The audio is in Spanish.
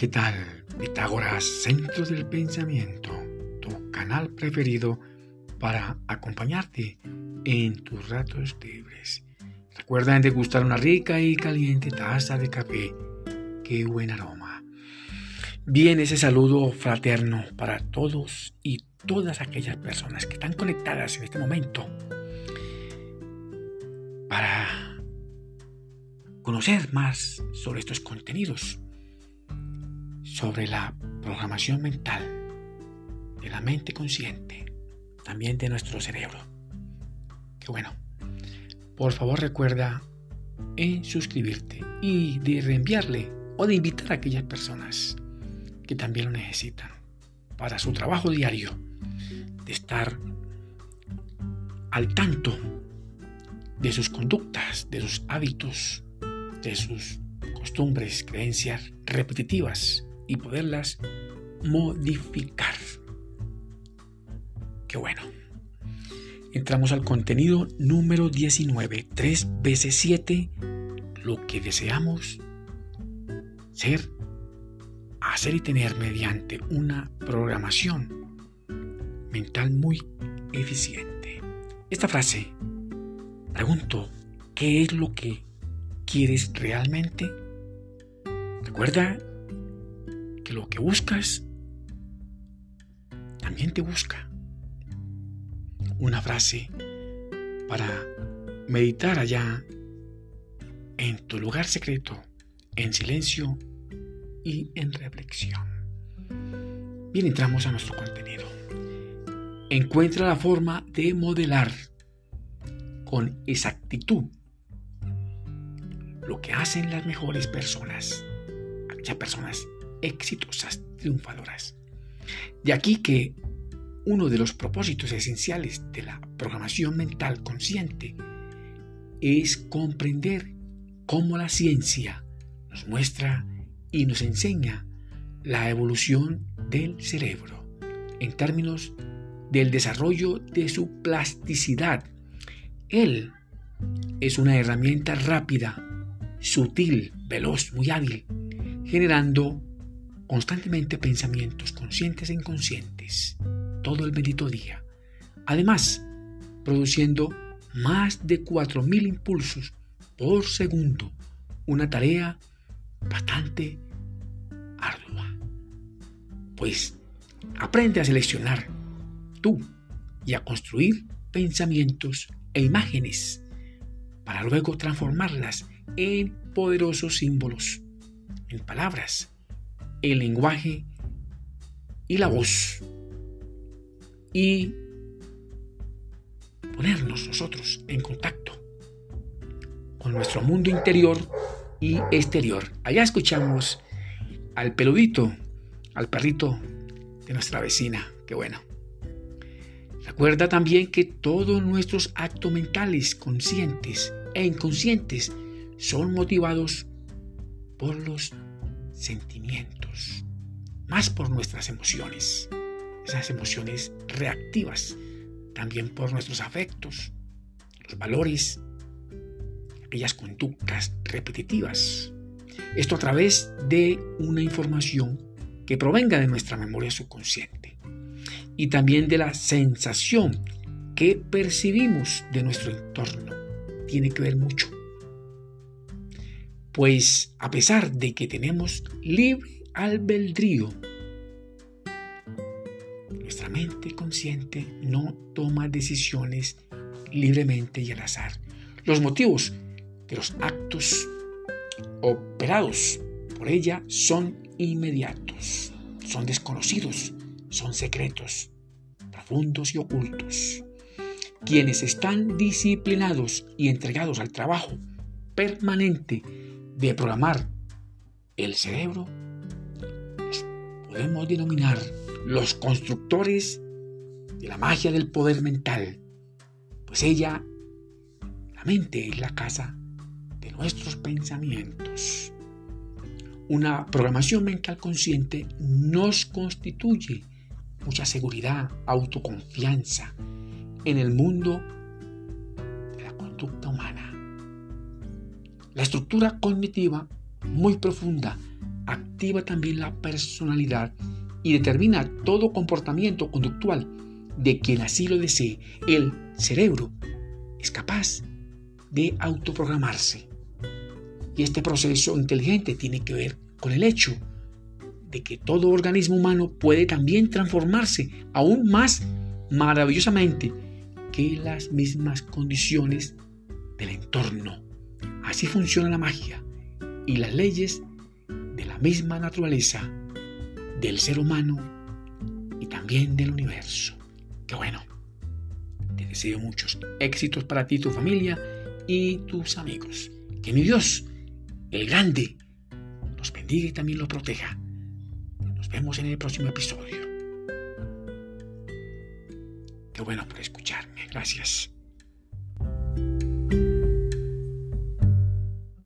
¿qué tal? Pitágoras, Centro del Pensamiento, tu canal preferido para acompañarte en tus ratos libres. Recuerda degustar una rica y caliente taza de café. ¡Qué buen aroma! Bien, ese saludo fraterno para todos y todas aquellas personas que están conectadas en este momento para conocer más sobre estos contenidos sobre la programación mental de la mente consciente, también de nuestro cerebro. Que bueno, por favor recuerda en suscribirte y de reenviarle o de invitar a aquellas personas que también lo necesitan para su trabajo diario, de estar al tanto de sus conductas, de sus hábitos, de sus costumbres, creencias repetitivas y poderlas modificar. Qué bueno. Entramos al contenido número 19. 3 veces 7. Lo que deseamos ser, hacer y tener mediante una programación mental muy eficiente. Esta frase, pregunto, ¿qué es lo que quieres realmente? Recuerda lo que buscas también te busca. Una frase para meditar allá en tu lugar secreto, en silencio y en reflexión. Bien, entramos a nuestro contenido. Encuentra la forma de modelar con exactitud lo que hacen las mejores personas, aquellas personas exitosas, triunfadoras. De aquí que uno de los propósitos esenciales de la programación mental consciente es comprender cómo la ciencia nos muestra y nos enseña la evolución del cerebro en términos del desarrollo de su plasticidad. Él es una herramienta rápida, sutil, veloz, muy hábil, generando constantemente pensamientos conscientes e inconscientes todo el bendito día. Además, produciendo más de 4.000 impulsos por segundo, una tarea bastante ardua. Pues aprende a seleccionar tú y a construir pensamientos e imágenes para luego transformarlas en poderosos símbolos, en palabras el lenguaje y la voz y ponernos nosotros en contacto con nuestro mundo interior y exterior. Allá escuchamos al peludito, al perrito de nuestra vecina. Qué bueno. Recuerda también que todos nuestros actos mentales, conscientes e inconscientes, son motivados por los sentimientos, más por nuestras emociones, esas emociones reactivas, también por nuestros afectos, los valores, aquellas conductas repetitivas. Esto a través de una información que provenga de nuestra memoria subconsciente y también de la sensación que percibimos de nuestro entorno. Tiene que ver mucho pues a pesar de que tenemos libre albedrío, nuestra mente consciente no toma decisiones libremente y al azar. Los motivos de los actos operados por ella son inmediatos, son desconocidos, son secretos, profundos y ocultos. Quienes están disciplinados y entregados al trabajo permanente de programar el cerebro, podemos denominar los constructores de la magia del poder mental, pues ella, la mente, es la casa de nuestros pensamientos. Una programación mental consciente nos constituye mucha seguridad, autoconfianza en el mundo de la conducta humana. La estructura cognitiva muy profunda activa también la personalidad y determina todo comportamiento conductual de quien así lo desee. El cerebro es capaz de autoprogramarse. Y este proceso inteligente tiene que ver con el hecho de que todo organismo humano puede también transformarse aún más maravillosamente que las mismas condiciones del entorno. Así funciona la magia y las leyes de la misma naturaleza del ser humano y también del universo. Qué bueno. Te deseo muchos éxitos para ti, tu familia y tus amigos. Que mi Dios, el grande, los bendiga y también los proteja. Nos vemos en el próximo episodio. Qué bueno por escucharme. Gracias.